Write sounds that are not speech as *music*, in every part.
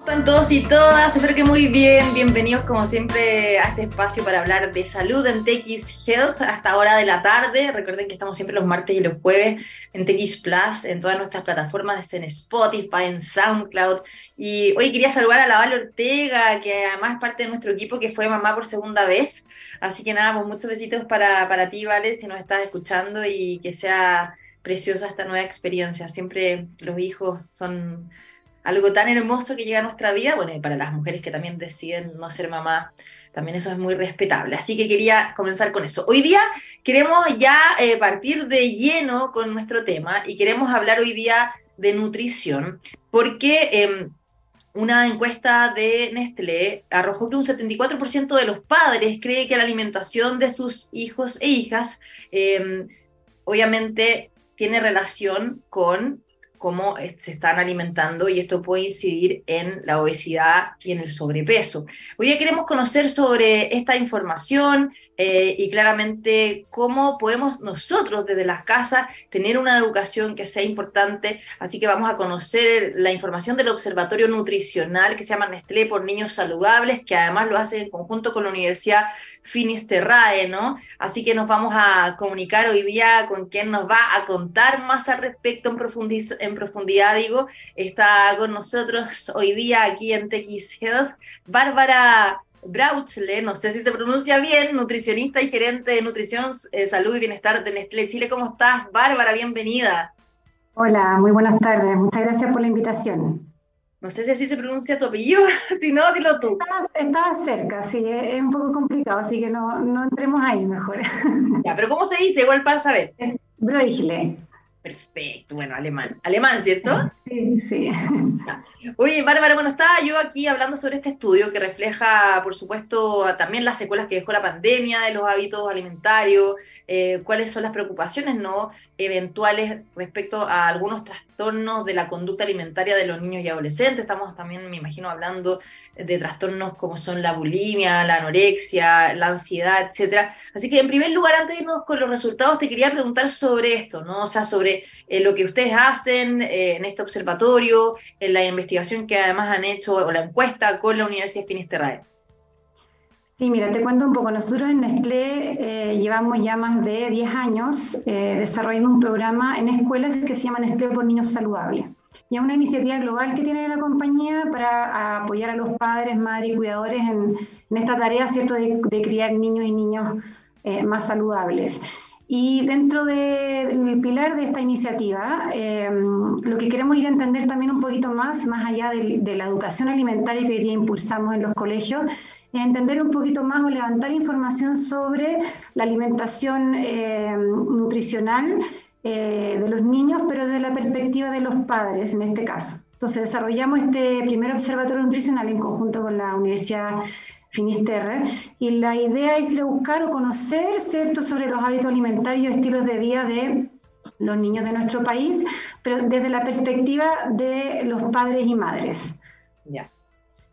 están todos y todas? Espero que muy bien. Bienvenidos como siempre a este espacio para hablar de salud en TX Health hasta hora de la tarde. Recuerden que estamos siempre los martes y los jueves en TX Plus, en todas nuestras plataformas, en Spotify, en SoundCloud. Y hoy quería saludar a la Val Ortega, que además es parte de nuestro equipo, que fue mamá por segunda vez. Así que nada, pues muchos besitos para, para ti, Vale, si nos estás escuchando y que sea preciosa esta nueva experiencia. Siempre los hijos son algo tan hermoso que llega a nuestra vida, bueno, y para las mujeres que también deciden no ser mamá, también eso es muy respetable. Así que quería comenzar con eso. Hoy día queremos ya eh, partir de lleno con nuestro tema y queremos hablar hoy día de nutrición, porque em, una encuesta de Nestlé arrojó que un 74% de los padres cree que la alimentación de sus hijos e hijas em, obviamente tiene relación con cómo se están alimentando y esto puede incidir en la obesidad y en el sobrepeso. Hoy día queremos conocer sobre esta información, eh, y claramente cómo podemos nosotros desde las casas tener una educación que sea importante. Así que vamos a conocer la información del Observatorio Nutricional que se llama Nestlé por Niños Saludables, que además lo hace en conjunto con la Universidad Finisterrae, ¿no? Así que nos vamos a comunicar hoy día con quien nos va a contar más al respecto en, en profundidad, digo. Está con nosotros hoy día aquí en TX Health, Bárbara Brauchle, no sé si se pronuncia bien, nutricionista y gerente de nutrición, eh, salud y bienestar de Nestlé Chile. ¿Cómo estás? Bárbara, bienvenida. Hola, muy buenas tardes. Muchas gracias por la invitación. No sé si así se pronuncia tu apellido, *laughs* si no, dilo tú. Estaba, cerca, sí, es un poco complicado, así que no, no entremos ahí mejor. Ya, pero ¿cómo se dice? Igual para saber. *laughs* Broigle. Perfecto, bueno, alemán. Alemán, ¿cierto? Sí, sí. *laughs* Oye, Bárbara, bueno, estaba yo aquí hablando sobre este estudio que refleja, por supuesto, también las secuelas que dejó la pandemia de los hábitos alimentarios, eh, cuáles son las preocupaciones no eventuales respecto a algunos trastornos de la conducta alimentaria de los niños y adolescentes. Estamos también, me imagino, hablando de trastornos como son la bulimia, la anorexia, la ansiedad, etcétera. Así que, en primer lugar, antes de irnos con los resultados, te quería preguntar sobre esto, ¿no? O sea, sobre eh, lo que ustedes hacen eh, en este observatorio, en la investigación que además han hecho o la encuesta con la Universidad de Finisterrae. Sí, mira, te cuento un poco. Nosotros en Nestlé eh, llevamos ya más de 10 años desarrollando un programa en escuelas que se llama Nestlé por Niños Saludables. Y es una iniciativa global que tiene la compañía para apoyar a los padres, madres y cuidadores en, esta tarea, ¿cierto?, de, criar niños y niños más saludables. Y dentro del pilar de esta iniciativa, em, lo que queremos ir a entender también un poquito más, más allá de, la educación alimentaria que hoy día impulsamos en los colegios, es entender un poquito más o levantar información sobre la alimentación em, nutricional eh, de los niños, pero desde la perspectiva de los padres en este caso. Entonces desarrollamos este primer observatorio nutricional en conjunto con la Universidad Finisterre, y la idea es ir a buscar o conocer ¿cierto? sobre los hábitos alimentarios y estilos de vida de los niños de nuestro país, pero desde la perspectiva de los padres y madres. Ya.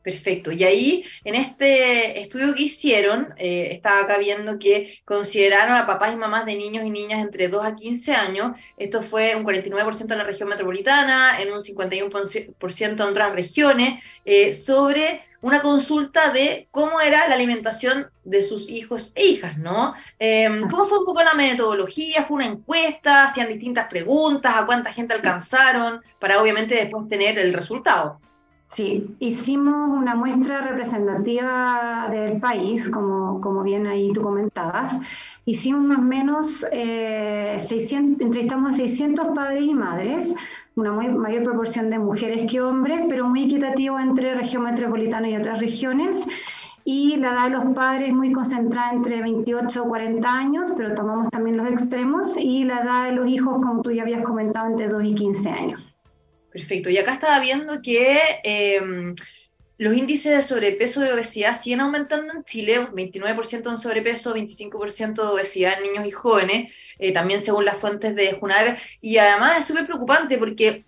Perfecto. Y ahí, en este estudio que hicieron, eh, estaba acá viendo que consideraron a papás y mamás de niños y niñas entre 2 a 15 años. Esto fue un 49% en la región metropolitana, en un 51% en otras regiones, eh, sobre una consulta de cómo era la alimentación de sus hijos e hijas, ¿no? Em, ¿Cómo fue un poco la metodología? ¿Fue una encuesta? ¿Hacían distintas preguntas? ¿A cuánta gente alcanzaron? Para obviamente después tener el resultado. Sí, hicimos una muestra representativa del país, como, como bien ahí tú comentabas. Hicimos más o menos, eh, 600, entrevistamos a 600 padres y madres, una muy, mayor proporción de mujeres que hombres, pero muy equitativo entre región metropolitana y otras regiones. Y la edad de los padres muy concentrada entre 28 y 40 años, pero tomamos también los extremos. Y la edad de los hijos, como tú ya habías comentado, entre 2 y 15 años. Perfecto. Y acá estaba viendo que em, los índices de sobrepeso y obesidad siguen aumentando en Chile, 29% en sobrepeso, 25% de obesidad en niños y jóvenes, eh, también según las fuentes de Junave. Y además es súper preocupante porque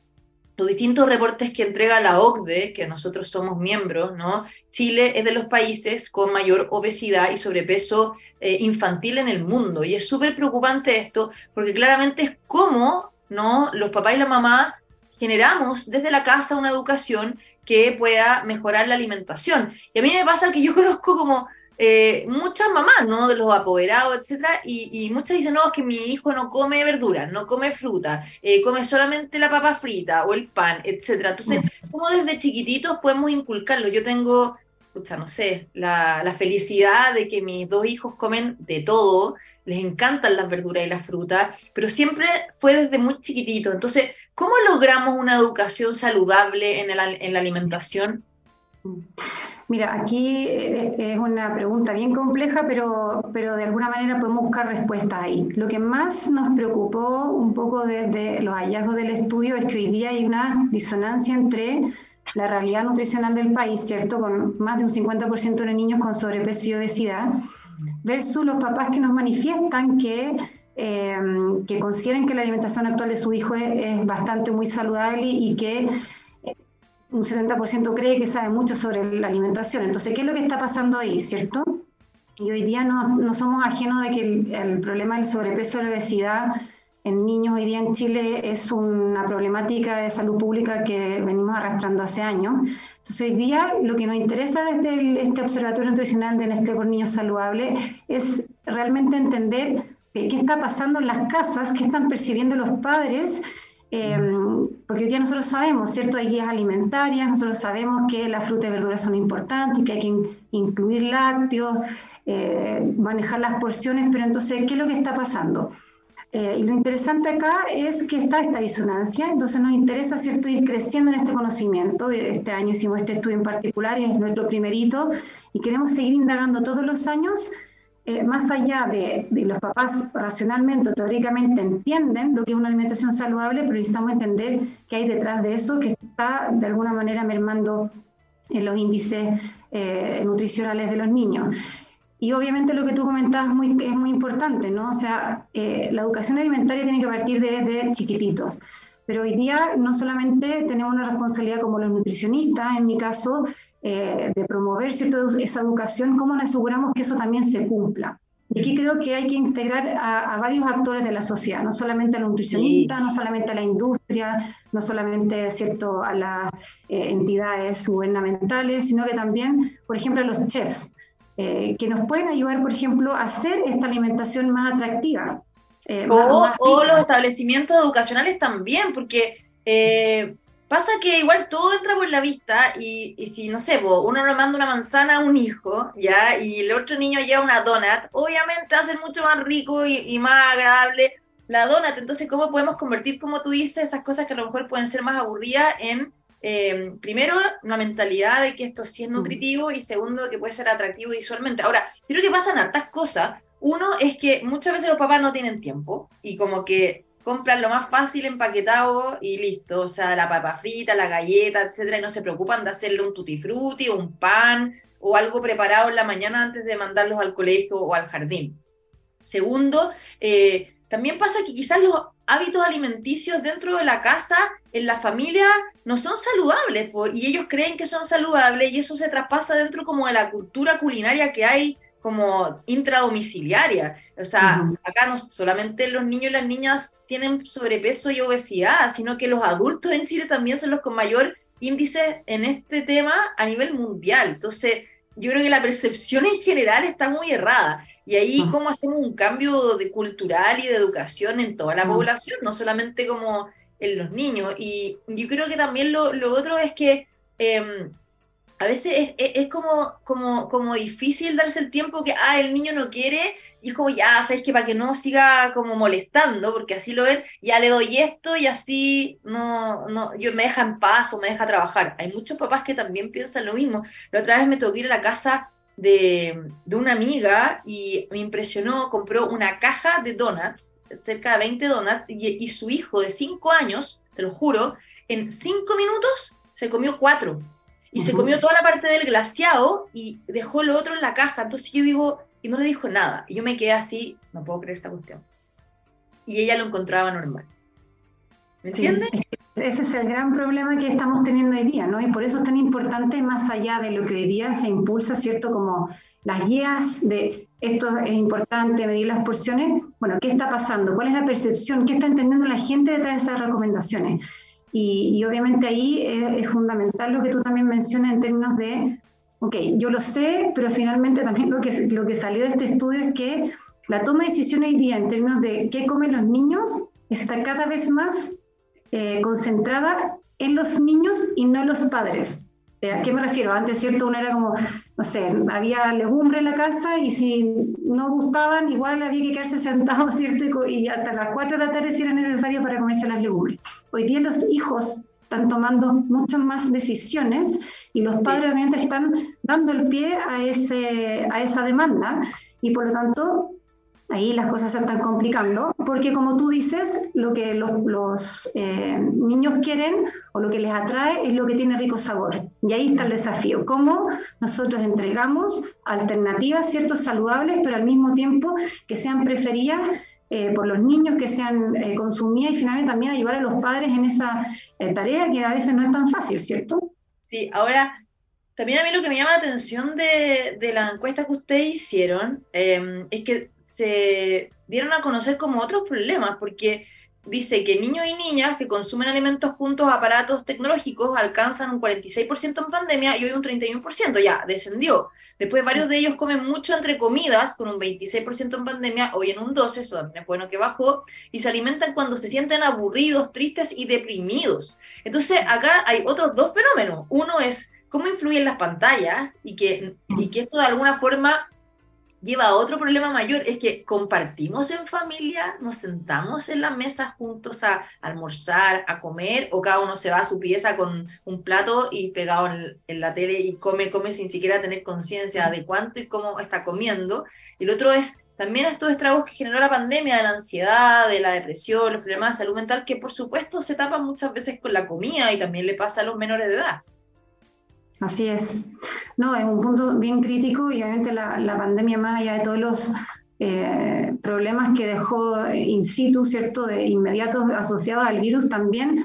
los distintos reportes que entrega la OCDE, que nosotros somos miembros, ¿no? Chile es de los países con mayor obesidad y sobrepeso eh, infantil en el mundo. Y es súper preocupante esto, porque claramente es como ¿no? los papás y la mamá generamos desde la casa una educación que pueda mejorar la alimentación. Y a mí me pasa que yo *laughs* conozco como eh, muchas mamás, ¿no? De los apoderados, etcétera, y, muchas dicen, no, es que mi hijo no come verduras, no come fruta, eh, come solamente la papa frita o el pan, etcétera. Entonces, ¿cómo desde chiquititos podemos inculcarlo? Yo tengo, escucha, no sé, la, la felicidad de que mis dos hijos comen de todo, les encantan las verduras y las frutas, pero siempre fue desde muy chiquitito. Entonces, ¿cómo logramos una educación saludable en, en la alimentación? Mira, aquí eh, es una pregunta bien compleja, pero, pero de alguna manera podemos buscar respuestas ahí. Lo que más nos preocupó un poco desde los hallazgos del estudio es que hoy día hay una disonancia entre la realidad nutricional del país, ¿cierto? Con más de un 50% de niños con sobrepeso y obesidad, versus los papás que nos manifiestan que, eh, que consideran que la alimentación actual de su hijo es, bastante muy saludable y que un 70% cree que sabe mucho sobre la alimentación. Entonces, ¿qué es lo que está pasando ahí, cierto? Y hoy día no, no somos ajenos de que el, problema del sobrepeso y la obesidad en niños hoy día en Chile es una problemática de salud pública que venimos arrastrando hace años. Entonces hoy día lo que nos interesa desde este Observatorio Nutricional de Nestlé por Niños Saludables es realmente entender qué está pasando en las casas, qué están percibiendo los padres Em, porque hoy día nosotros sabemos, ¿cierto? Hay guías alimentarias, nosotros sabemos que las frutas y verduras son importantes, que hay que incluir lácteos, eh, manejar las porciones, pero entonces, ¿qué es lo que está pasando? Eh, y lo interesante acá es que está esta disonancia, entonces nos interesa, ¿cierto?, ir creciendo en este conocimiento. Este año hicimos este estudio en particular es nuestro primerito, y queremos seguir indagando todos los años eh, más allá de, los papás racionalmente o teóricamente entienden lo que es una alimentación saludable, pero necesitamos entender qué hay detrás de eso que está de alguna manera mermando en los índices eh, nutricionales de los niños. Y obviamente lo que tú comentabas muy, es muy importante, ¿no? O sea, eh, la educación alimentaria tiene que partir desde chiquititos. Pero hoy día no solamente tenemos una responsabilidad como los nutricionistas, en mi caso, eh, de promover ¿cierto? esa educación, ¿cómo nos aseguramos que eso también se cumpla? Y aquí creo que hay que integrar a, varios actores de la sociedad, no solamente a los nutricionistas, no solamente a la industria, no solamente ¿cierto? a las eh, entidades gubernamentales, sino que también, por ejemplo, a los chefs, eh, que nos pueden ayudar, por ejemplo, a hacer esta alimentación más atractiva. o, los establecimientos educacionales también, porque Pasa que igual todo entra por la vista y, si, no sé, uno le manda una manzana a un hijo, ¿ya? Y el otro niño lleva una donut, obviamente hace mucho más rico y, más agradable la donut. Entonces, ¿cómo podemos convertir, como tú dices, esas cosas que a lo mejor pueden ser más aburridas en, eh, primero, una mentalidad de que esto sí es nutritivo y segundo, que puede ser atractivo visualmente? Ahora, creo que pasan hartas cosas. Uno es que muchas veces los papás no tienen tiempo y como que compran lo más fácil empaquetado y listo, o sea, la papa frita, la galleta, etcétera, y no se preocupan de hacerle un tutti frutti, un pan o algo preparado en la mañana antes de mandarlos al colegio o al jardín. Segundo, eh, también pasa que quizás los hábitos alimenticios dentro de la casa, en la familia, no son saludables, y ellos creen que son saludables y eso se traspasa dentro como de la cultura culinaria que hay como intradomiciliaria. O sea, acá no solamente los niños y las niñas tienen sobrepeso y obesidad, sino que los adultos en Chile también son los con mayor índice en este tema a nivel mundial. Entonces, yo creo que la percepción en general está muy errada. Y ahí, ¿cómo hacemos un cambio de cultural y de educación en toda la población, no solamente como en los niños? Y yo creo que también lo, lo otro es que em, a veces es, como, como, como difícil darse el tiempo que, ah, el niño no quiere, y es como, ya, sabes que para que no siga como molestando, porque así lo ven, ya le doy esto y así no, no, yo me deja en paz o me deja trabajar. Hay muchos papás que también piensan lo mismo. La otra vez me tocó ir a la casa de, de una amiga y me impresionó, compró una caja de donuts, cerca de 20 donuts, y, y su hijo de 5 años, te lo juro, en 5 minutos se comió 4 y se comió toda la parte del glaciado y dejó lo otro en la caja. Entonces yo digo, y no le dijo nada. Y yo me quedé así, no puedo creer esta cuestión. Y ella lo encontraba normal. ¿Me entiendes? Ese es el gran problema que estamos teniendo hoy día, ¿no? Y por eso es tan importante, más allá de lo que hoy día se impulsa, ¿cierto? Como las guías de esto es importante, medir las porciones. Bueno, ¿qué está pasando? ¿Cuál es la percepción? ¿Qué está entendiendo la gente detrás de esas recomendaciones? Y, obviamente ahí es, fundamental lo que tú también mencionas en términos de, ok, yo lo sé, pero finalmente también lo que, lo que salió de este estudio es que la toma de decisión hoy día en términos de qué comen los niños está cada vez más eh, concentrada en los niños y no en los padres. Eh, ¿A qué me refiero? Antes, ¿cierto? Uno era como, no sé, había legumbre en la casa y si no gustaban, igual había que quedarse sentado, *laughs* ¿cierto? Y, hasta las 4 de la tarde si era necesario para comerse las legumbres. Hoy día los hijos están tomando muchas más decisiones y los padres obviamente están dando el pie a, ese, a esa demanda y por lo tanto ahí las cosas se están complicando, porque como tú dices, lo que los, eh, niños quieren o lo que les atrae es lo que tiene rico sabor. Y ahí está el desafío, cómo nosotros entregamos alternativas, ciertos saludables, pero al mismo tiempo que sean preferidas eh, por los niños, que sean eh, consumidas y finalmente también ayudar a los padres en esa tarea que a veces no es tan fácil, ¿cierto? Sí, ahora también a mí lo que me llama la atención de, de la encuesta que ustedes hicieron es que se dieron a conocer como otros problemas, porque dice que niños y niñas que consumen alimentos juntos aparatos tecnológicos alcanzan un 46% en pandemia y hoy un 31%, ya descendió. Después varios de ellos comen mucho entre comidas, con un 26% en pandemia, hoy en un 12%, eso también es bueno que bajó, y se alimentan cuando se sienten aburridos, tristes y deprimidos. Entonces acá hay otros dos fenómenos. Uno es cómo influyen las pantallas y que, y que esto de alguna forma lleva a otro problema mayor, es que compartimos en familia, nos sentamos en la mesa juntos a almorzar, a comer, o cada uno se va a su pieza con un plato y pegado en, la tele y come, come sin siquiera tener conciencia de cuánto y cómo está comiendo. Y el otro es también estos estragos que generó la pandemia de la ansiedad, de la depresión, los problemas de salud mental, que por supuesto se tapan muchas veces con la comida y también le pasa a los menores de edad. Así es. No, es un punto bien crítico y obviamente la, la pandemia, más allá de todos los eh, problemas que dejó in situ, ¿cierto?, de inmediatos asociados al virus, también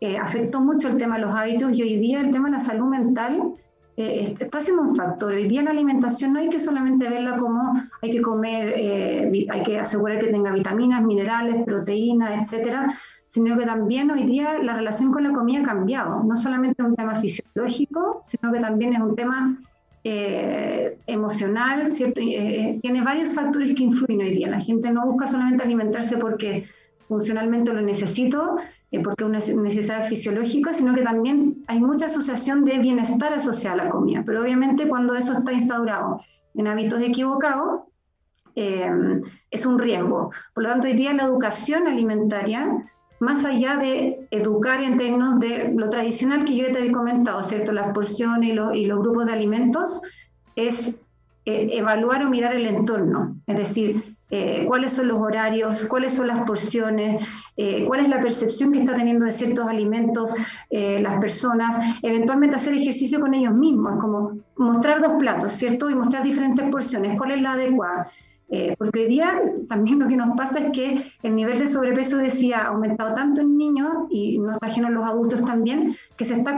eh, afectó mucho el tema de los hábitos y hoy día el tema de la salud mental eh, está siendo un factor. Hoy día la alimentación no hay que solamente verla como hay que comer, hay que asegurar que tenga vitaminas, minerales, proteínas, etcétera, sino que también hoy día la relación con la comida ha cambiado. No solamente es un tema fisiológico, sino que también es un tema eh, emocional, ¿cierto? tiene varios factores que influyen hoy día. La gente no busca solamente alimentarse porque funcionalmente lo necesito, eh, porque es una necesidad fisiológica, sino que también hay mucha asociación de bienestar asociada a la comida. Pero obviamente cuando eso está instaurado en hábitos equivocados, eh, es un riesgo. Por lo tanto, hoy día la educación alimentaria, más allá de educar en términos de lo tradicional que yo te había comentado, ¿cierto? Las porciones y, los grupos de alimentos, es eh, evaluar o mirar el entorno. Es decir, eh, cuáles son los horarios, cuáles son las porciones, eh, cuál es la percepción que está teniendo de ciertos alimentos las personas, eventualmente hacer ejercicio con ellos mismos, como mostrar dos platos, ¿cierto? Y mostrar diferentes porciones, cuál es la adecuada. Porque hoy día también lo que nos pasa es que el nivel de sobrepeso decía ha aumentado tanto en niños y no está ajeno en los adultos también, que se está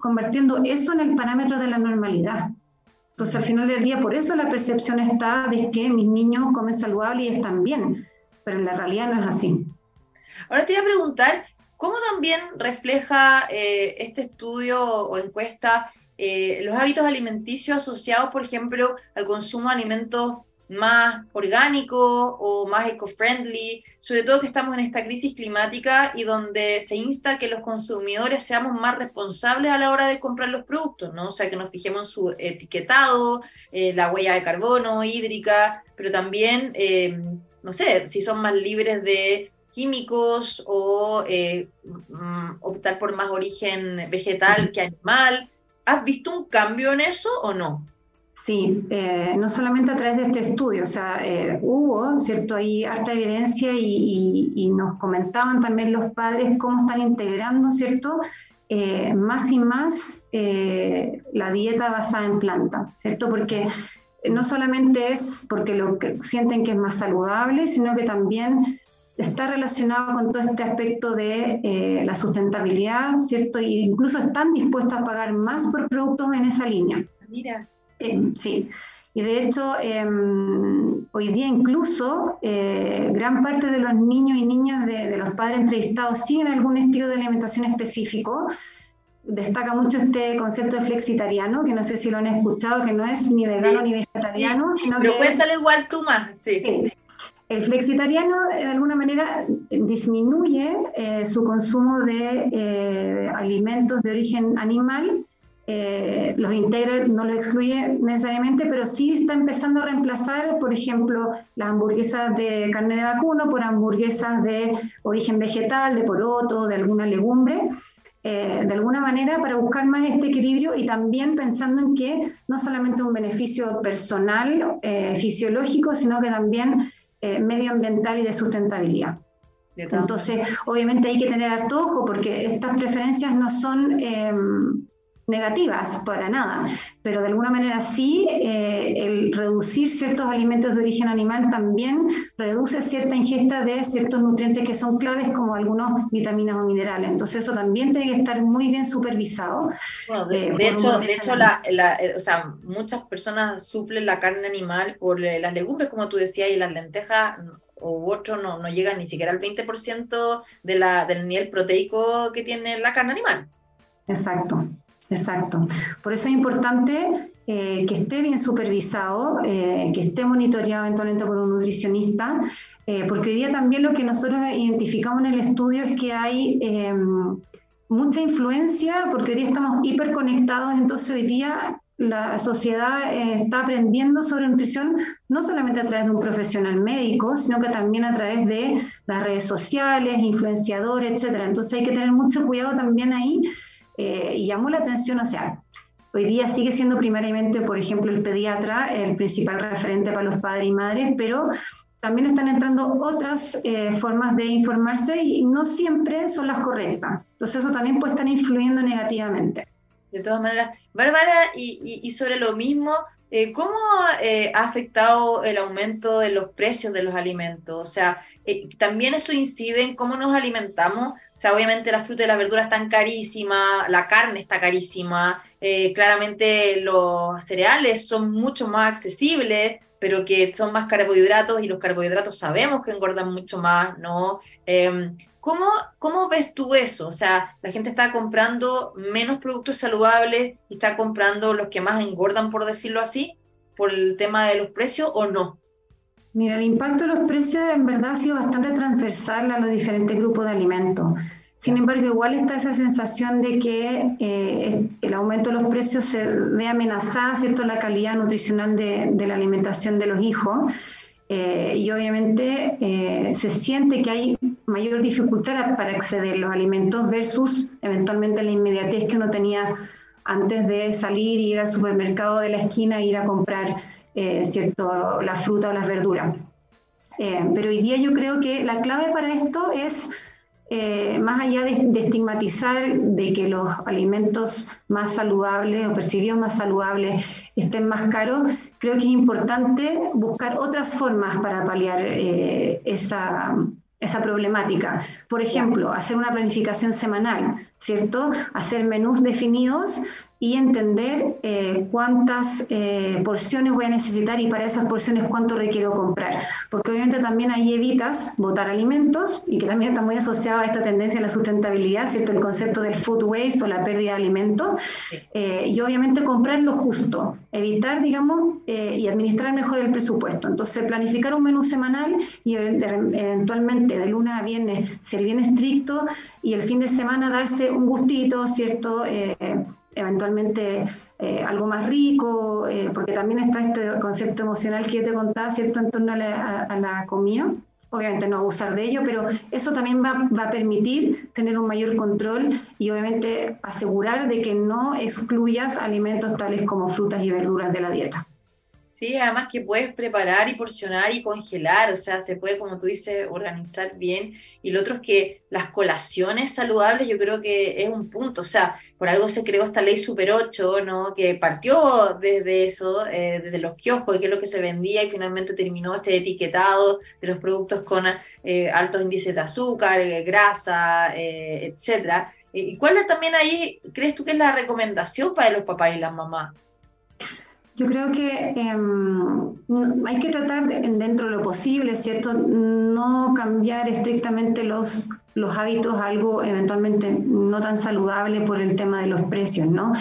convirtiendo eso en el parámetro de la normalidad. Entonces, al final del día, por eso la percepción está de que mis niños comen saludable y están bien, pero en la realidad no es así. Ahora te voy a preguntar, ¿cómo también refleja eh, este estudio o encuesta eh, los hábitos alimenticios asociados, por ejemplo, al consumo de alimentos más orgánico o más eco-friendly, sobre todo que estamos en esta crisis climática y donde se insta que los consumidores seamos más responsables a la hora de comprar los productos, ¿no? O sea, que nos fijemos en su etiquetado, eh, la huella de carbono, hídrica, pero también, eh, no sé, si son más libres de químicos o eh, mm, optar por más origen vegetal que animal. ¿Has visto un cambio en eso o no? Sí, eh, no solamente a través de este estudio, o sea, eh, hubo, ¿cierto? Ahí harta evidencia y, nos comentaban también los padres cómo están integrando, ¿cierto? Eh, más y más la dieta basada en planta, ¿cierto? Porque no solamente es porque lo que sienten que es más saludable, sino que también está relacionado con todo este aspecto de la sustentabilidad, ¿cierto? E incluso están dispuestos a pagar más por productos en esa línea. Mira. Eh, sí. Y de hecho, em, hoy día incluso eh, gran parte de los niños y niñas de, los padres entrevistados siguen algún estilo de alimentación específico. Destaca mucho este concepto de flexitariano, que no sé si lo han escuchado, que no es ni vegano ni vegetariano, sino que... Pero es, igual tú más, sí. El flexitariano de alguna manera disminuye eh, su consumo de eh, alimentos de origen animal eh, los integra, no los excluye necesariamente, pero sí está empezando a reemplazar, por ejemplo, las hamburguesas de carne de vacuno por hamburguesas de origen vegetal, de poroto, de alguna legumbre, eh, de alguna manera para buscar más este equilibrio y también pensando en que no solamente un beneficio personal, eh, fisiológico, sino que también medioambiental y de sustentabilidad. Entonces, obviamente hay que tener harto ojo porque estas preferencias no son em, negativas, para nada, pero de alguna manera sí, eh, el reducir ciertos alimentos de origen animal también reduce cierta ingesta de ciertos nutrientes que son claves como algunos vitaminas o minerales. Entonces eso también tiene que estar muy bien supervisado. de, eh, hecho, de hecho la, eh, o sea, muchas personas suplen la carne animal por las legumbres, como tú decías, y las lentejas u otro no, no llegan ni siquiera al 20% de la, del nivel proteico que tiene la carne animal. Exacto. Exacto. Por eso es importante eh, que esté bien supervisado, eh, que esté monitoreado eventualmente por un nutricionista, eh, porque hoy día también lo que nosotros identificamos en el estudio es que hay em, mucha influencia, porque hoy día estamos hiperconectados, entonces hoy día la sociedad está aprendiendo sobre nutrición no solamente a través de un profesional médico, sino que también a través de las redes sociales, influenciadores, etcétera. Entonces hay que tener mucho cuidado también ahí eh, y llamó la atención, o sea, hoy día sigue siendo primariamente, por ejemplo, el pediatra el principal referente para los padres y madres, pero también están entrando otras eh, formas de informarse y no siempre son las correctas. Entonces eso también puede estar influyendo negativamente. De todas maneras, Bárbara, y, y sobre lo mismo, eh, ¿Cómo eh, ha afectado el aumento de los precios de los alimentos? O sea, eh, también eso incide en cómo nos alimentamos. O sea, obviamente la fruta y las verduras están carísimas, la carne está carísima, claramente los cereales son mucho más accesibles, pero que son más carbohidratos y los carbohidratos sabemos que engordan mucho más, ¿no? Em, ¿Cómo, ¿Cómo ves tú eso? O sea, la gente está comprando menos productos saludables y está comprando los que más engordan, por decirlo así, por el tema de los precios o no? Mira, el impacto de los precios en verdad ha sido bastante transversal a los diferentes grupos de alimentos. Sin embargo, igual está esa sensación de que eh, el aumento de los precios se ve amenazada, ¿cierto?, la calidad nutricional de, de la alimentación de los hijos. Eh, y obviamente eh, se siente que hay mayor dificultad para acceder a los alimentos versus eventualmente la inmediatez que uno tenía antes de salir, ir al supermercado de la esquina ir a comprar eh, cierto, la fruta o las verduras. pero hoy día yo creo que la clave para esto es eh, más allá de, estigmatizar de que los alimentos más saludables o percibidos más saludables estén más caros, creo que es importante buscar otras formas para paliar eh, esa, esa problemática. Por ejemplo, hacer una planificación semanal, ¿cierto? Hacer menús definidos y entender eh, cuántas eh, porciones voy a necesitar y para esas porciones cuánto requiero comprar. Porque obviamente también ahí evitas botar alimentos y que también está muy asociado a esta tendencia a la sustentabilidad, ¿cierto? El concepto del food waste o la pérdida de alimentos. Eh, y obviamente comprar lo justo, evitar, digamos, y administrar mejor el presupuesto. Entonces, planificar un menú semanal y eventualmente de lunes a viernes ser bien estricto y el fin de semana darse un gustito, ¿cierto? eventualmente eh, algo más rico, eh, porque también está este concepto emocional que te contaba, ¿cierto?, en torno a la, comida. Obviamente no abusar de ello, pero eso también va, va, a permitir tener un mayor control y obviamente asegurar de que no excluyas alimentos tales como frutas y verduras de la dieta. Sí, además que puedes preparar y porcionar y congelar, o sea, se puede, como tú dices, organizar bien. Y lo otro es que las colaciones saludables yo creo que es un punto, o sea, por algo se creó esta ley Super 8, ¿no? Que partió desde eso, eh, desde los kioscos, que es lo que se vendía y finalmente terminó este etiquetado de los productos con eh, altos índices de azúcar, eh, grasa, etcétera. ¿Y cuál es también ahí, crees tú que es la recomendación para los papás y las mamás? Yo creo que em, hay que tratar dentro de lo posible, ¿cierto? No cambiar estrictamente los, los hábitos algo eventualmente no tan saludable por el tema de los precios, ¿no?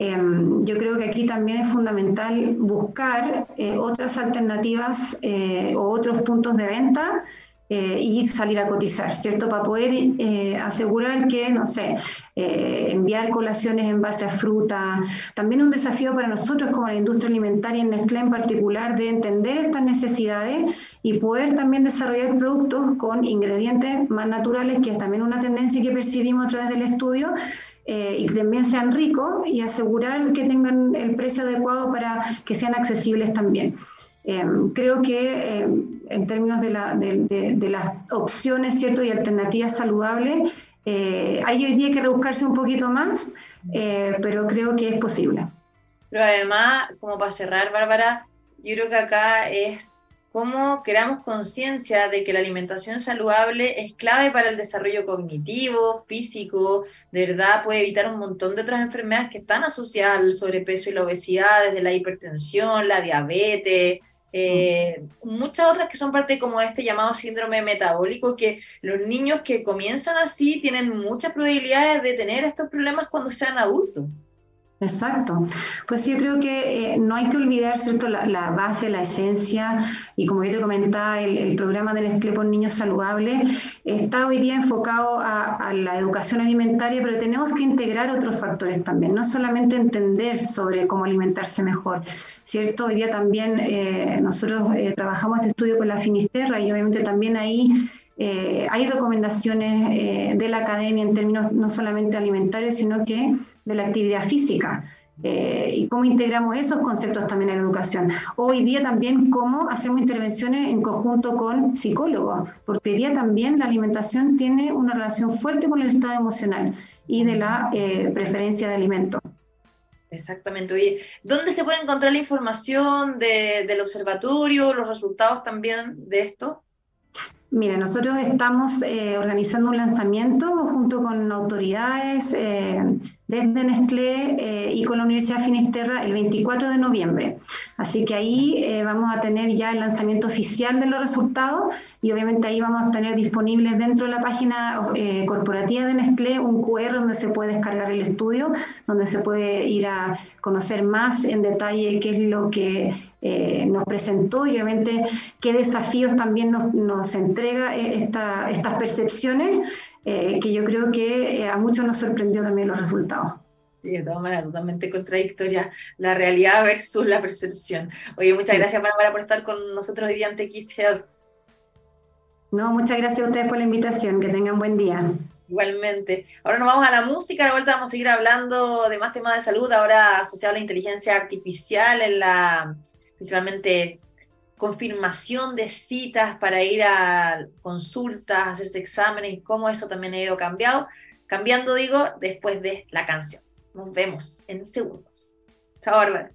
Em, yo creo que aquí también es fundamental buscar eh, otras alternativas eh, o otros puntos de venta eh, y salir a cotizar, ¿cierto? Para poder eh, asegurar que, no sé, eh, enviar colaciones en base a fruta. También un desafío para nosotros como la industria alimentaria en Nestlé en particular de entender estas necesidades y poder también desarrollar productos con ingredientes más naturales, que es también una tendencia que percibimos a través del estudio, y que también sean ricos y asegurar que tengan el precio adecuado para que sean accesibles también. Em, creo que em, en términos de, las opciones ¿cierto? y alternativas saludables, eh, hay hoy día que rebuscarse un poquito más, eh, pero creo que es posible. Pero además, como para cerrar, Bárbara, yo creo que acá es cómo creamos conciencia de que la alimentación saludable es clave para el desarrollo cognitivo, físico, de verdad puede evitar un montón de otras enfermedades que están asociadas al sobrepeso y la obesidad, desde la hipertensión, la diabetes, eh, muchas otras que son parte como de este llamado síndrome metabólico, que los niños que comienzan así tienen muchas probabilidades de tener estos problemas cuando sean adultos. Exacto. Pues yo creo que eh, no hay que olvidar, ¿cierto?, la, base, la esencia, y como yo te comentaba, el, programa del Nestlé por Niños Saludables está hoy día enfocado a, la educación alimentaria, pero tenemos que integrar otros factores también, no solamente entender sobre cómo alimentarse mejor, ¿cierto? Hoy día también eh, nosotros eh, trabajamos este estudio con la Finisterra y obviamente también ahí hay recomendaciones de la academia en términos no solamente alimentarios, sino que de la actividad física. Eh, y cómo integramos esos conceptos también en la educación. Hoy día también cómo hacemos intervenciones en conjunto con psicólogos, porque hoy día también la alimentación tiene una relación fuerte con el estado emocional y de la eh, preferencia de alimento. Exactamente. Oye, ¿dónde se puede encontrar la información del observatorio, los resultados también de esto? Mira, nosotros estamos eh, organizando un lanzamiento junto con autoridades eh, desde Nestlé eh, y con la Universidad Finisterra el 24 de noviembre. Así que ahí vamos a tener ya el lanzamiento oficial de los resultados y obviamente ahí vamos a tener disponibles dentro de la página corporativa de Nestlé un QR donde se puede descargar el estudio, donde se puede ir a conocer más en detalle qué es lo que eh, nos presentó y obviamente qué desafíos también nos, nos entrega eh, esta, estas percepciones, eh, que yo creo que a muchos nos sorprendió también los resultados. Sí, de todas maneras, totalmente contradictoria la realidad versus la percepción. Oye, muchas gracias, Bárbara, por estar con nosotros hoy día ante No, muchas gracias a ustedes por la invitación. Que tengan buen día. Igualmente. Ahora nos vamos a la música, de vuelta vamos a seguir hablando de más temas de salud, ahora asociado a la inteligencia artificial en la principalmente confirmación de citas para ir a consultas, hacerse exámenes, cómo eso también ha ido cambiado, cambiando, digo, después de la canción. Nos vemos en segundos. Chao, Bárbara.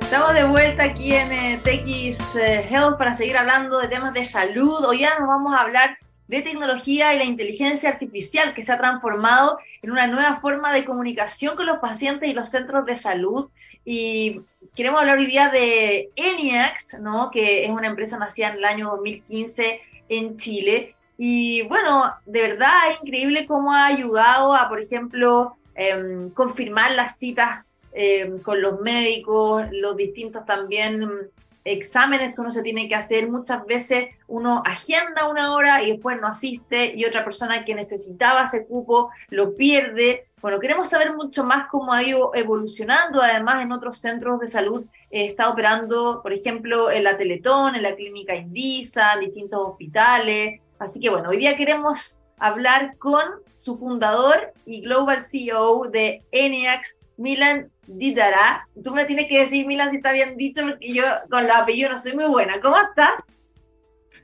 Estamos de vuelta aquí en eh, TX eh, Health para seguir hablando de temas de salud. Hoy ya nos vamos a hablar de tecnología y la inteligencia artificial que se ha transformado en una nueva forma de comunicación con los pacientes y los centros de salud. Y queremos hablar hoy día de ENIAX, ¿no? que es una empresa nacida en el año 2015 en Chile. Y bueno, de verdad es increíble cómo ha ayudado a, por ejemplo, em, confirmar las citas em, con los médicos, los distintos también exámenes que uno se tiene que hacer. Muchas veces uno agenda una hora y después no asiste y otra persona que necesitaba ese cupo lo pierde. Bueno, queremos saber mucho más cómo ha ido evolucionando. Además, en otros centros de salud eh, está operando, por ejemplo, en la Teletón, en la Clínica Indisa, en distintos hospitales. Así que bueno, hoy día queremos hablar con su fundador y Global CEO de ENIAX, Milan Didara. Tú me tienes que decir, Milan, si está bien dicho, porque yo con la apellido no soy muy buena. ¿Cómo estás?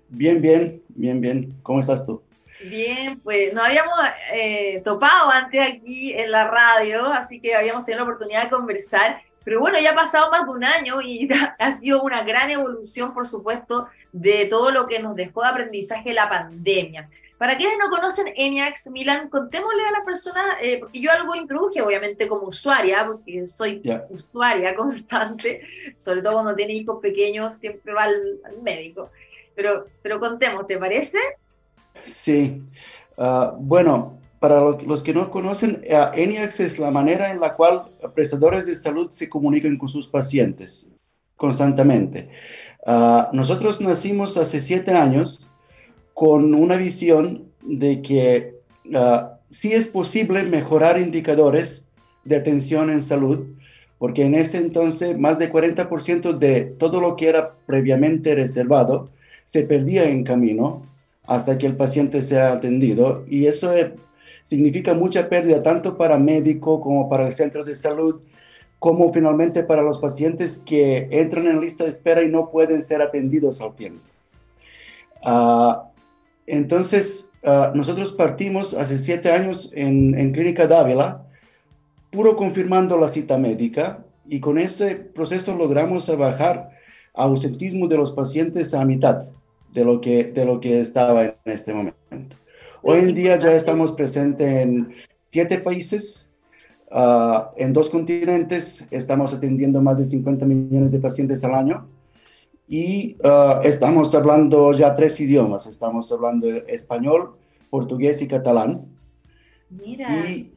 Bien, bien, bien, bien. ¿Cómo estás tú? Bien, pues nos habíamos eh, topado antes aquí en la radio, así que habíamos tenido la oportunidad de conversar. Pero bueno, ya ha pasado más de un año y *laughs* ha sido una gran evolución, por supuesto, de todo lo que nos dejó de aprendizaje la pandemia. Para quienes no conocen ENIAX, Milan, contémosle a la persona, eh, porque yo algo introduje, obviamente, como usuaria, porque soy usuaria *laughs* constante, sobre todo cuando tiene hijos pequeños, siempre va al, médico. Pero, pero contemos, ¿te parece? Sí. Ah, bueno, para los que no conocen, uh, ENIAX es la manera en la cual prestadores de salud se comunican con sus pacientes constantemente. Ah, nosotros nacimos hace siete años con una visión de que uh, sí es posible mejorar indicadores de atención en salud, porque en ese entonces más del 40% de todo lo que era previamente reservado se perdía en camino hasta que el paciente sea atendido y eso eh, significa mucha pérdida tanto para médico como para el centro de salud, como finalmente para los pacientes que entran en lista de espera y no pueden ser atendidos al tiempo. Uh, entonces, ah, nosotros partimos hace siete años en, Clínica Dávila, puro confirmando la cita médica, y con ese proceso logramos bajar ausentismo de los pacientes a mitad de lo que, de lo que estaba en este momento. Hoy en día ya estamos presentes en siete países, ah, en dos continentes, estamos atendiendo más de 50 millones de pacientes al año y uh, estamos hablando ya tres idiomas. Estamos hablando español, portugués y catalán. Mira. Y,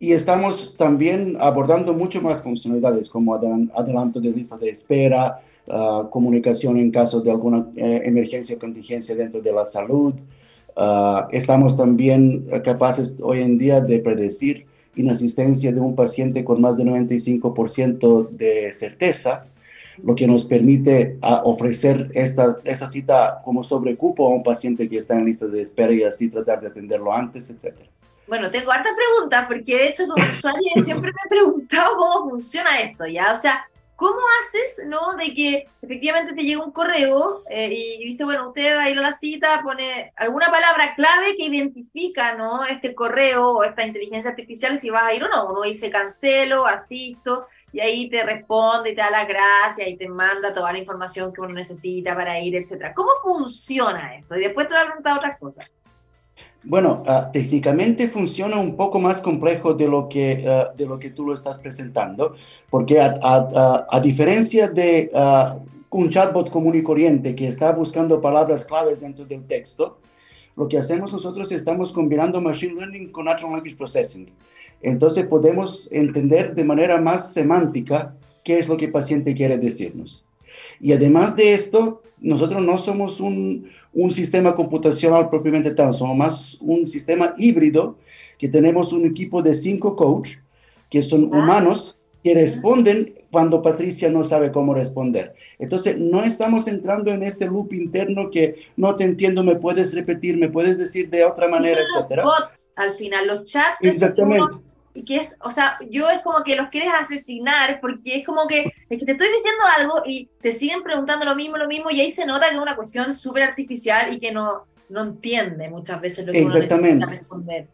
y, estamos también abordando mucho más funcionalidades como adelanto de lista de espera, uh, comunicación en caso de alguna eh, emergencia o contingencia dentro de la salud. Uh, estamos también capaces hoy en día de predecir inasistencia de un paciente con más de 95% de certeza lo que nos permite ah, ofrecer esta, esta cita como sobrecupo a un paciente que está en lista de espera y así tratar de atenderlo antes, etc. Bueno, tengo hartas preguntas porque de hecho como usuario siempre me he preguntado cómo funciona esto, ¿ya? O sea, ¿cómo haces, no? De que efectivamente te llega un correo eh, y dice, bueno, usted va a ir a la cita, pone alguna palabra clave que identifica, ¿no? Este correo o esta inteligencia artificial si vas a ir o no. Uno dice cancelo, asisto y ahí te responde y te da las gracias y te manda toda la información que uno necesita para ir, etcétera. ¿Cómo funciona esto? Y después te voy a preguntar otras cosas. Bueno, uh, técnicamente funciona un poco más complejo de lo que, uh, de lo que tú lo estás presentando, porque a, a, a diferencia de uh, un chatbot común y corriente que está buscando palabras claves dentro del texto, lo que hacemos nosotros estamos combinando Machine Learning con Natural Language Processing. Entonces podemos entender de manera más semántica qué es lo que el paciente quiere decirnos. Y además de esto, nosotros no somos un, un sistema computacional propiamente tal, somos más un sistema híbrido que tenemos un equipo de cinco coaches que son ah. humanos que responden cuando Patricia no sabe cómo responder. Entonces, no estamos entrando en este loop interno que no te entiendo, me puedes repetir, me puedes decir de otra manera, etcétera. bots al final, los chats. Exactamente que es, o sea, yo es como que los quieres asesinar porque es como que, es que te estoy diciendo algo y te siguen preguntando lo mismo, lo mismo y ahí se nota que es una cuestión súper artificial y que no, no entiende muchas veces lo que Exactamente. uno necesita responder.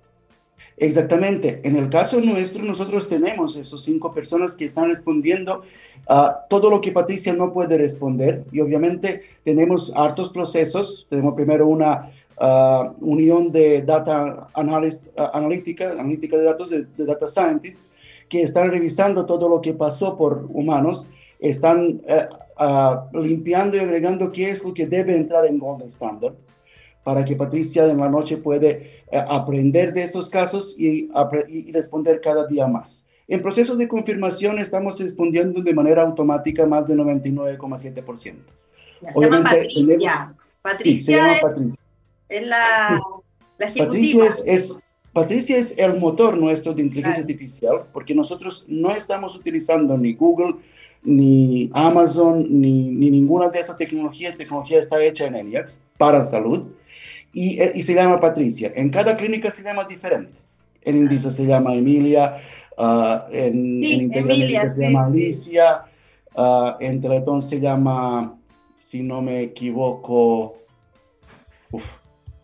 Exactamente. En el caso nuestro, nosotros tenemos esos cinco personas que están respondiendo a todo lo que Patricia no puede responder y obviamente tenemos hartos procesos. Tenemos primero una uh, unión de data uh, analítica, analítica de datos de, data scientists, que están revisando todo lo que pasó por humanos, están uh, limpiando y agregando qué es lo que debe entrar en Golden Standard para que Patricia en la noche puede aprender de estos casos y, y responder cada día más. En proceso de confirmación estamos respondiendo de manera automática más de 99,7%. Se llama Patricia. Patricia. Sí, se llama Patricia. Es la, Patricia es, Patricia es el motor nuestro de inteligencia artificial porque nosotros no estamos utilizando ni Google, ni Amazon, ni, ni ninguna de esas tecnologías. La tecnología está hecha en ENIAX para salud y, eh, y, se llama Patricia. En cada clínica se llama diferente. En Indisa se llama Emilia, uh, en, sí, en se llama Alicia, uh, en Teletón se llama, si no me equivoco, uf,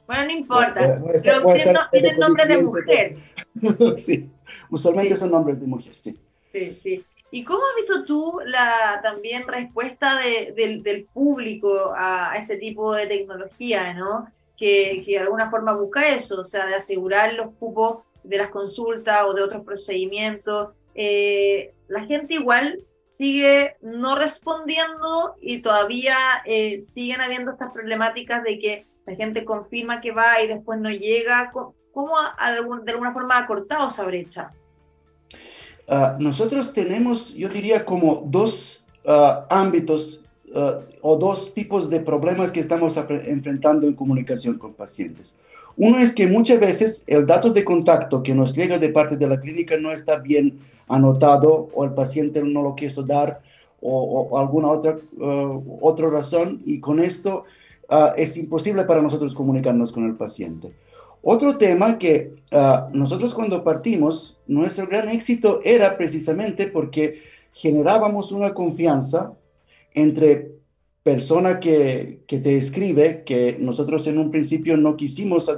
bueno, no importa. pero tienen nombres de mujer. *laughs* sí, usualmente son nombres de mujer, sí. Sí, sí. ¿Y cómo has visto tú la también respuesta del público a, este tipo de tecnología, no? Que, de alguna forma busca eso, o sea, de asegurar los cupos de las consultas o de otros procedimientos. Eh, la gente igual sigue no respondiendo y todavía eh, siguen habiendo estas problemáticas de que la gente confirma que va y después no llega. ¿Cómo, de alguna forma ha cortado esa brecha? Ah, nosotros tenemos, yo diría, como dos ah, ámbitos ah, o dos tipos de problemas que estamos enfrentando en comunicación con pacientes. Uno es que muchas veces el dato de contacto que nos llega de parte de la clínica no está bien anotado o el paciente no lo quiso dar o, alguna otra, otra razón y con esto es imposible para nosotros comunicarnos con el paciente. Otro tema que ah, nosotros cuando partimos, nuestro gran éxito era precisamente porque generábamos una confianza entre persona que, que te escribe, que nosotros en un principio no quisimos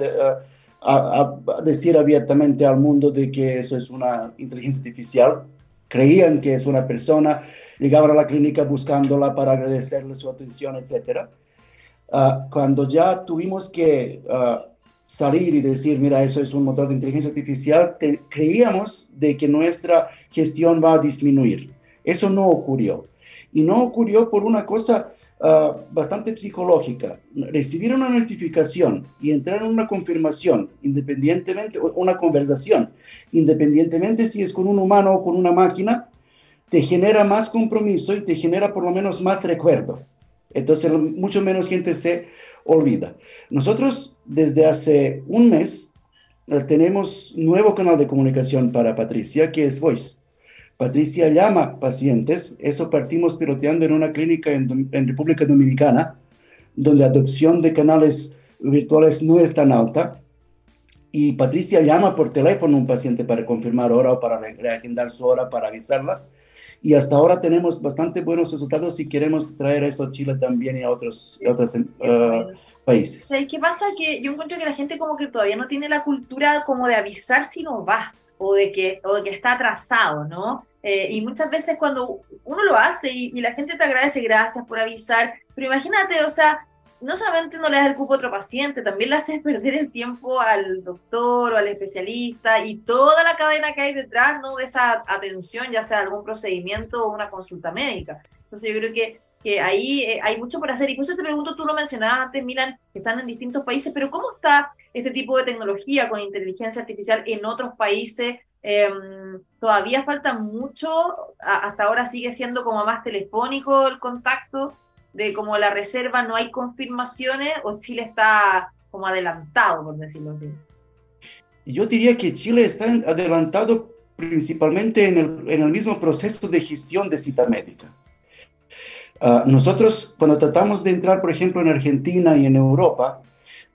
decir abiertamente al mundo de que eso es una inteligencia artificial, creían que es una persona, llegaban a la clínica buscándola para agradecerle su atención, etc. Ah, cuando ya tuvimos que ah, salir y decir, mira, eso es un motor de inteligencia artificial, creíamos de que nuestra gestión va a disminuir. Eso no ocurrió. Y no ocurrió por una cosa ah, bastante psicológica. Recibir una notificación y entrar en una confirmación, independientemente, una conversación, independientemente si es con un humano o con una máquina, te genera más compromiso y te genera por lo menos más recuerdo. Entonces, mucho menos gente se olvida. Nosotros desde hace un mes eh, tenemos nuevo canal de comunicación para Patricia, que es Voice. Patricia llama pacientes, eso partimos piloteando en una clínica en, República Dominicana, donde adopción de canales virtuales no es tan alta. Y Patricia llama por teléfono a un paciente para confirmar hora o para reagendar su hora, para avisarla. Y hasta ahora tenemos bastante buenos resultados si queremos traer esto a Chile también y a otros, otros uh, países. ¿Qué pasa? Que yo encuentro que la gente como que todavía no tiene la cultura como de avisar si no va o de que, o de que está atrasado, ¿no? Eh, y muchas veces cuando uno lo hace y, y, la gente te agradece, gracias por avisar, pero imagínate, o sea, no solamente no le das el cupo a otro paciente, también le haces *laughs* perder el tiempo al doctor o al especialista y toda la cadena que hay detrás ¿no? de esa atención, ya sea algún procedimiento o una consulta médica. Entonces yo creo que, que ahí eh, hay mucho por hacer. Y por eso te pregunto, tú lo mencionabas antes, Milan, que están en distintos países, pero ¿cómo está este tipo de tecnología con inteligencia artificial en otros países? Em, todavía falta mucho, hasta ahora sigue siendo como más telefónico el contacto de como la reserva no hay confirmaciones o Chile está como adelantado, por decirlo así? Yo diría que Chile está adelantado principalmente en el, en el mismo proceso de gestión de cita médica. Ah, nosotros, cuando tratamos de entrar, por ejemplo, en Argentina y en Europa,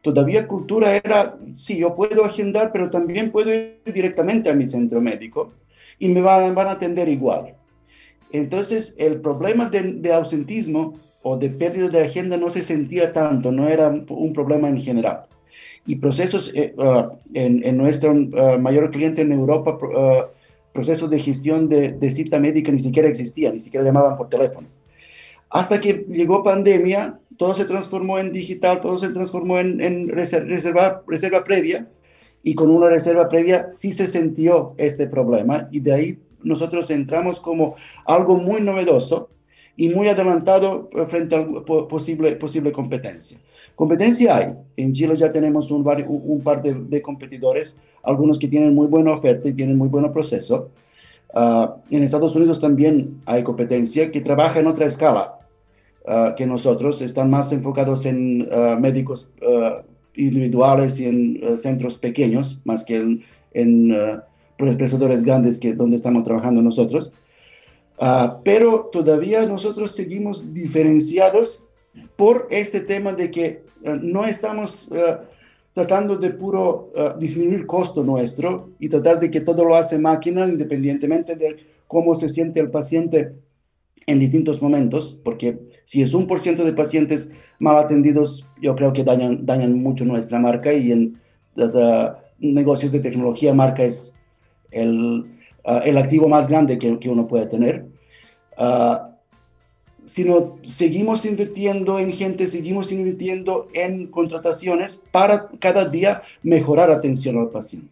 todavía cultura era, sí, yo puedo agendar, pero también puedo ir directamente a mi centro médico y me van, van a atender igual. Entonces, el problema de, de ausentismo o de pérdida de agenda no se sentía tanto, no era un problema en general. Y procesos eh, ah, en, nuestro ah, mayor cliente en Europa, uh, procesos de gestión de, cita médica ni siquiera existían, ni siquiera llamaban por teléfono. Hasta que llegó pandemia, todo se transformó en digital, todo se transformó en, reserva, previa, y con una reserva previa sí se sintió este problema, y de ahí nosotros entramos como algo muy novedoso, y muy adelantado frente a posible, posible competencia. Competencia hay. En Chile ya tenemos un, par de, competidores, algunos que tienen muy buena oferta y tienen muy buen proceso. Ah, en Estados Unidos también hay competencia que trabaja en otra escala uh, que nosotros, están más enfocados en ah, médicos individuales y en centros pequeños, más que en, en prestadores grandes que donde estamos trabajando nosotros. Ah, pero todavía nosotros seguimos diferenciados por este tema de que no estamos tratando de puro eh, disminuir costo nuestro y tratar de que todo lo hace máquina independientemente de cómo se siente el paciente en distintos momentos, porque si es un por ciento de pacientes mal atendidos, yo creo que dañan, dañan mucho nuestra marca y en negocios de tecnología marca es el, Ah, el activo más grande que, que uno puede tener. Uh, sino seguimos invirtiendo en gente, seguimos invirtiendo en contrataciones para cada día mejorar atención al paciente.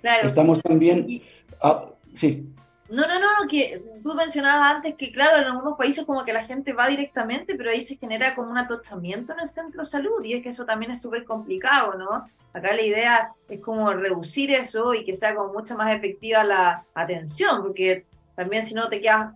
Claro. Estamos también... Ah, sí. No, no, no, que tú mencionabas antes que, claro, en algunos países como que la gente va directamente, pero ahí se genera como un atochamiento en el centro de salud y es que eso también es súper complicado, ¿no? Acá la idea es como reducir eso y que sea como mucho más efectiva la atención, porque también si no te quedas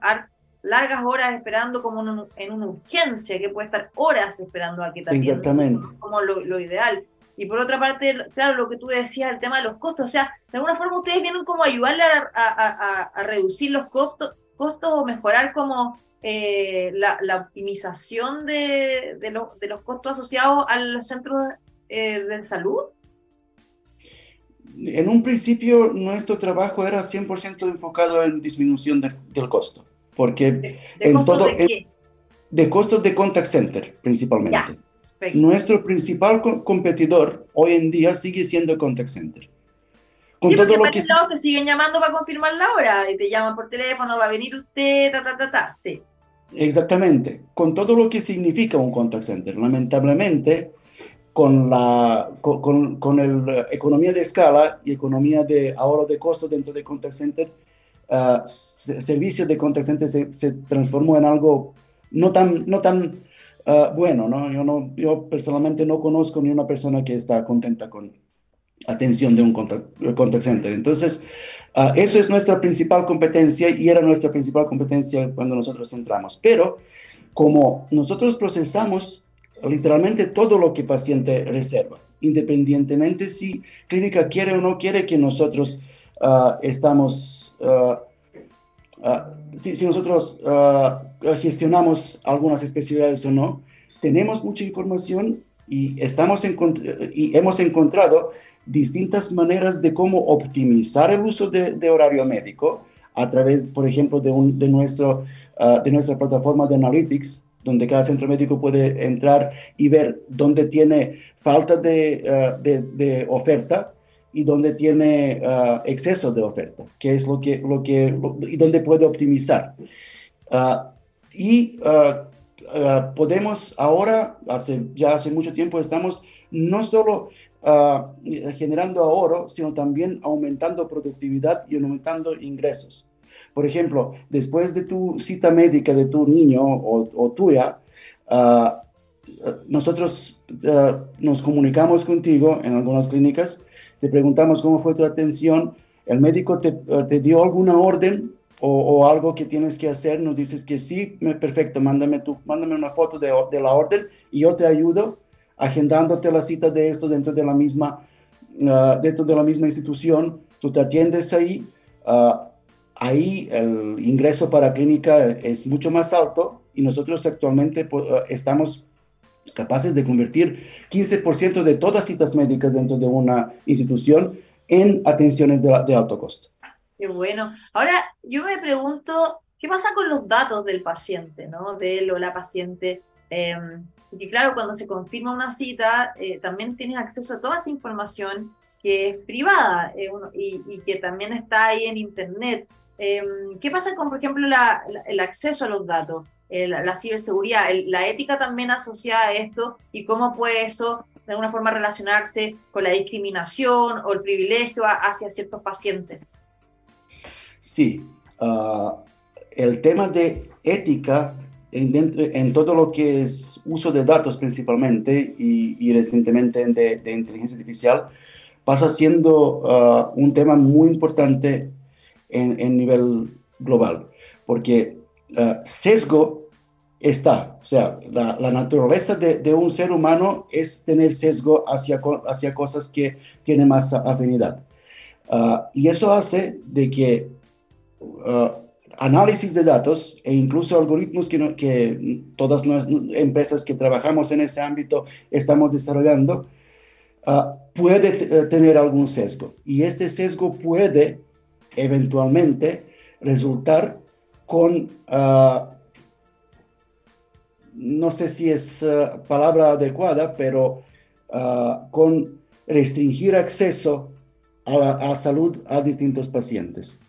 largas horas esperando como en una urgencia, que puede estar horas esperando a que te atiendan. Exactamente. Como lo, ideal. Y por otra parte, claro, lo que tú decías, el tema de los costos, o sea, de alguna forma ustedes vienen como a ayudarle a, reducir los costos, costos o mejorar como eh, la, optimización de, de, los costos asociados a los centros eh, de salud. En un principio, nuestro trabajo era 100% enfocado en disminución del costo porque ¿De, en todo... De, de, costos de contact center, principalmente. Nuestro principal competidor hoy en día sigue siendo contact center. Con sí, todo lo que te siguen llamando para confirmar la hora y te llaman por teléfono, va a venir usted, ta, ta, ta, ta, sí. Exactamente, con todo lo que significa un contact center. Lamentablemente, con la con, con el, economía de escala y economía de ahorro de costos dentro de contact center, uh, servicio de contact center se, transformó en algo no tan, no tan ah, bueno, ¿no? Yo, ¿no? yo personalmente no conozco ni una persona que está contenta con atención de un contact, center. Entonces, ah, eso es nuestra principal competencia y era nuestra principal competencia cuando nosotros entramos. Pero como nosotros procesamos literalmente todo lo que paciente reserva, independientemente si clínica quiere o no quiere que nosotros uh, estamos, si, si, nosotros gestionamos algunas especialidades o no, tenemos mucha información y, estamos y hemos encontrado distintas maneras de cómo optimizar el uso de, horario médico a través, por ejemplo, de, un, de, nuestro, de nuestra plataforma de Analytics, donde cada centro médico puede entrar y ver dónde tiene falta de, de, de oferta y donde tiene ah, exceso de oferta, que es lo que, lo que, y donde puede optimizar. Ah, y ah, podemos ahora, hace, ya hace mucho tiempo, estamos no solo generando ahorro, sino también aumentando productividad y aumentando ingresos. Por ejemplo, después de tu cita médica de tu niño o tuya, nosotros nos comunicamos contigo en algunas clínicas te preguntamos cómo fue tu atención, el médico te, eh, dio alguna orden o, algo que tienes que hacer, nos dices que sí, perfecto, mándame, tu, mándame una foto de, la orden y yo te ayudo agendándote la cita de esto dentro de la misma, uh, dentro de la misma institución, tú te atiendes ahí, uh, ahí el ingreso para clínica es mucho más alto y nosotros actualmente uh, estamos capaces de convertir 15% de todas citas médicas dentro de una institución en atenciones de, alto costo. Qué bueno. Ahora, yo me pregunto, ¿qué pasa con los datos del paciente, ¿no? de él o la paciente? Eh, y claro, cuando se confirma una cita, eh, también tienes acceso a toda esa información que es privada eh, y, que también está ahí en Internet. Em, ¿Qué pasa con, por ejemplo, el acceso a los datos? La ciberseguridad, la ética también asociada a esto y cómo puede eso de alguna forma relacionarse con la discriminación o el privilegio hacia ciertos pacientes. Sí, ah, el tema de ética en, todo lo que es uso de datos principalmente y, recientemente de, inteligencia artificial pasa siendo ah, un tema muy importante en, nivel global, porque uh, sesgo está. O sea, la, naturaleza de, un ser humano es tener sesgo hacia, hacia cosas que tienen más afinidad. Ah, y eso hace de que ah, análisis de datos e incluso algoritmos que, que todas las empresas que trabajamos en ese ámbito estamos desarrollando, uh, puede eh, tener algún sesgo. Y este sesgo puede eventualmente resultar con no sé si es eh, palabra adecuada, pero ah, con restringir acceso a, la, salud a distintos pacientes.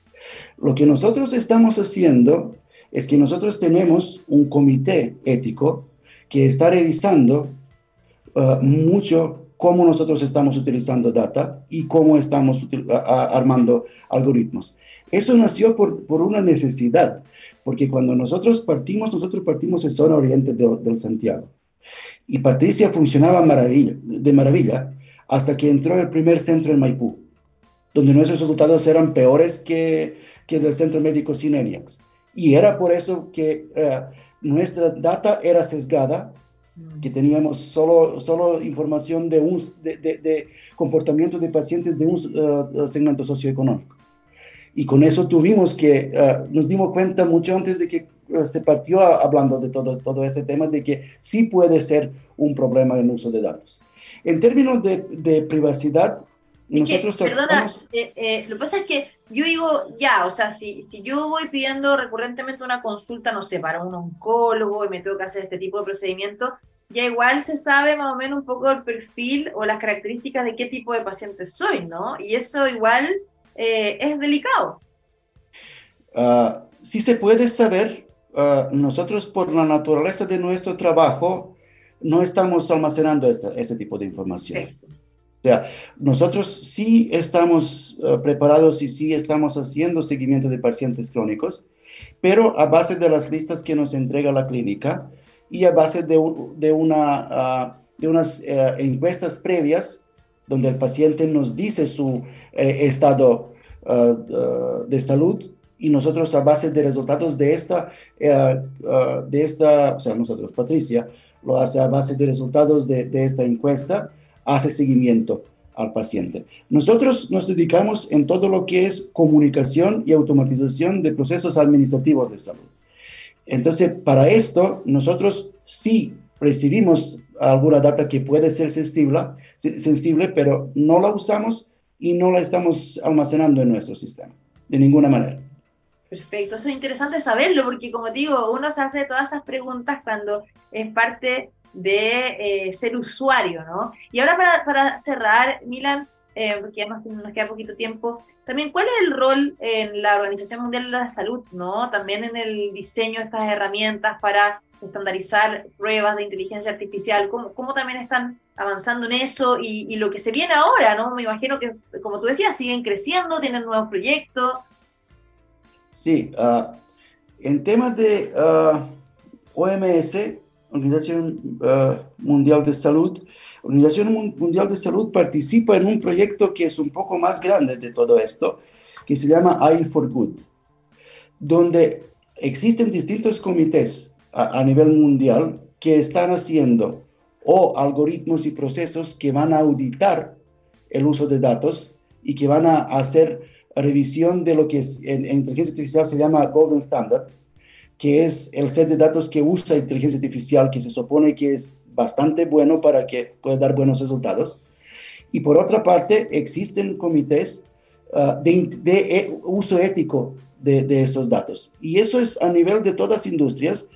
Lo que nosotros estamos haciendo es que nosotros tenemos un comité ético que está revisando uh, mucho cómo nosotros estamos utilizando data y cómo estamos armando algoritmos. Eso nació por, por, una necesidad, porque cuando nosotros partimos, nosotros partimos en zona oriente del Santiago. Y Patricia funcionaba maravilla, de maravilla hasta que entró el primer centro en Maipú, donde nuestros resultados eran peores que, que del centro médico Sineniax. Y era por eso que uh, nuestra data era sesgada Mm. que teníamos solo, solo información de, un, de, de, comportamiento de pacientes de un uh, segmento socioeconómico. Y con eso tuvimos que, uh, nos dimos cuenta mucho antes de que uh, se partió hablando de todo, todo ese tema, de que sí puede ser un problema en uso de datos. En términos de, de privacidad, nosotros... Que, perdona, eh, eh, lo que pasa es que yo digo, ya, o sea, si, si yo voy pidiendo recurrentemente una consulta, no sé, para un oncólogo y me tengo que hacer este tipo de procedimiento, ya igual se sabe más o menos un poco el perfil o las características de qué tipo de paciente soy, ¿no? Y eso igual eh, es delicado. Uh, sí se puede saber, uh, nosotros por la naturaleza de nuestro trabajo no estamos almacenando este tipo de información. O sea, nosotros sí estamos uh, preparados y sí estamos haciendo seguimiento de pacientes crónicos, pero a base de las listas que nos entrega la clínica y a base de, de una, uh, de unas uh, encuestas previas donde el paciente nos dice su eh, estado de salud y nosotros a base de resultados de esta, de esta, o sea, nosotros, Patricia, lo hace a base de resultados de, de esta encuesta hace seguimiento al paciente. Nosotros nos dedicamos en todo lo que es comunicación y automatización de procesos administrativos de salud. Entonces, para esto, nosotros sí recibimos alguna data que puede ser sensible, sensible, pero no la usamos y no la estamos almacenando en nuestro sistema, de ninguna manera. Perfecto, eso es interesante saberlo, porque como digo, uno se hace todas esas preguntas cuando es parte de eh, ser usuario, ¿no? Y ahora para, para cerrar, Milan, eh, porque ya nos, queda poquito tiempo, también cuál es el rol en la Organización Mundial de la Salud, ¿no? También en el diseño de estas herramientas para estandarizar pruebas de inteligencia artificial, cómo, cómo también están avanzando en eso y, y, lo que se viene ahora, ¿no? Me imagino que, como tú decías, siguen creciendo, tienen nuevos proyectos. Sí, uh, en temas de uh, ah, OMS, Organización uh, Mundial de Salud. Organización Mundial de Salud participa en un proyecto que es un poco más grande de todo esto, que se llama AI for Good, donde existen distintos comités a, nivel mundial que están haciendo o algoritmos y procesos que van a auditar el uso de datos y que van a hacer revisión de lo que en, en inteligencia artificial se llama Golden Standard, que es el set de datos que usa inteligencia artificial, que se supone que es bastante bueno para que pueda dar buenos resultados. Y por otra parte, existen comités uh, de, eh, uso ético de, estos datos. Y eso es a nivel de todas las industrias.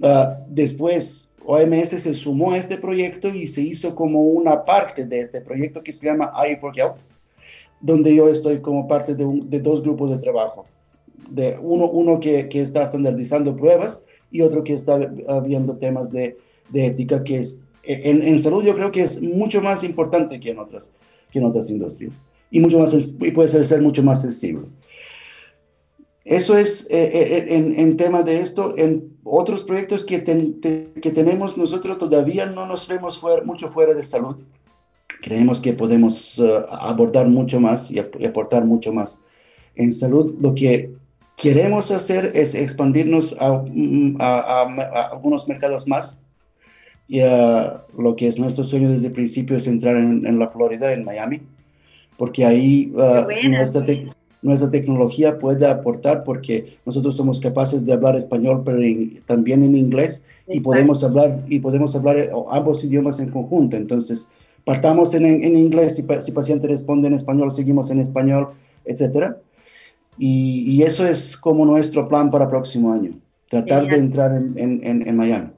Uh, después, OMS se sumó a este proyecto y se hizo como una parte de este proyecto que se llama AI for Health, donde yo estoy como parte de, un, de dos grupos de trabajo de uno, uno que, que, está estandarizando pruebas y otro que está viendo temas de, de ética, que es, en, en, salud yo creo que es mucho más importante que en otras, que en otras industrias y, mucho más, y puede ser, ser mucho más sensible. Eso es eh, eh, en, en, tema de esto. En otros proyectos que, ten, te, que tenemos nosotros todavía no nos vemos fuera, mucho fuera de salud. Creemos que podemos uh, abordar mucho más y, y aportar mucho más en salud. Lo que queremos hacer es expandirnos a, a, algunos mercados más. Y lo que es nuestro sueño desde el principio es entrar en, la Florida, en Miami, porque ahí uh, nuestra, nuestra, tecnología puede aportar porque nosotros somos capaces de hablar español, pero también en inglés y podemos hablar y podemos hablar eh, ambos idiomas en conjunto. Entonces, partamos en, en inglés, si, si paciente responde en español, seguimos en español, etcétera y, y, eso es como nuestro plan para el próximo año, tratar Genial. de entrar en, en, en, Miami.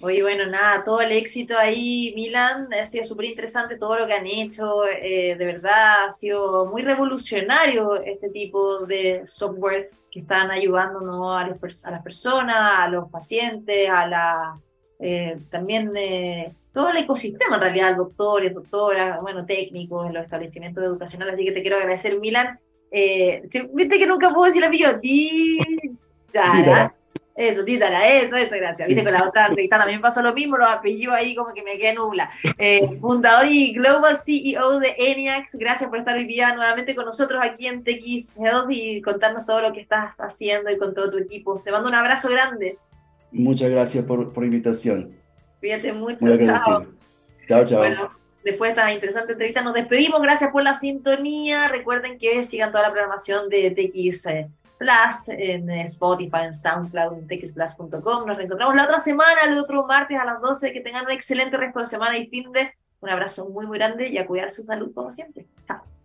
Oye, bueno, nada, todo el éxito ahí, Milan, ha sido súper interesante todo lo que han hecho, eh, de verdad ha sido muy revolucionario este tipo de software que están ayudando a, a las personas, a los pacientes, a la, eh, también eh, todo el ecosistema en realidad, doctores, doctoras, bueno, técnicos en los establecimientos educacionales, así que te quiero agradecer, Milan. Viste que nunca puedo decir apellido, Títara. Eso, títara, eso, eso, gracias. Viste, con la otra entrevistada también pasó lo mismo, los apellidos ahí como que me quedé nubla. Eh, fundador y Global CEO de ENIAX, gracias por estar hoy día nuevamente con nosotros aquí en TX Health y contarnos todo lo que estás haciendo y con todo tu equipo. Te mando un abrazo grande. Muchas gracias por, por invitación. Cuídate mucho, chao. Chao, chao. Bueno, después de esta interesante entrevista nos despedimos. Gracias por la sintonía. Recuerden que sigan toda la programación de TX Plus, en Spotify, en SoundCloud, en texplus.com. Nos reencontramos la otra semana, el otro martes a las 12. Que tengan un excelente resto de semana y fin de. Un abrazo muy, muy grande y a cuidar su salud como siempre. Chao.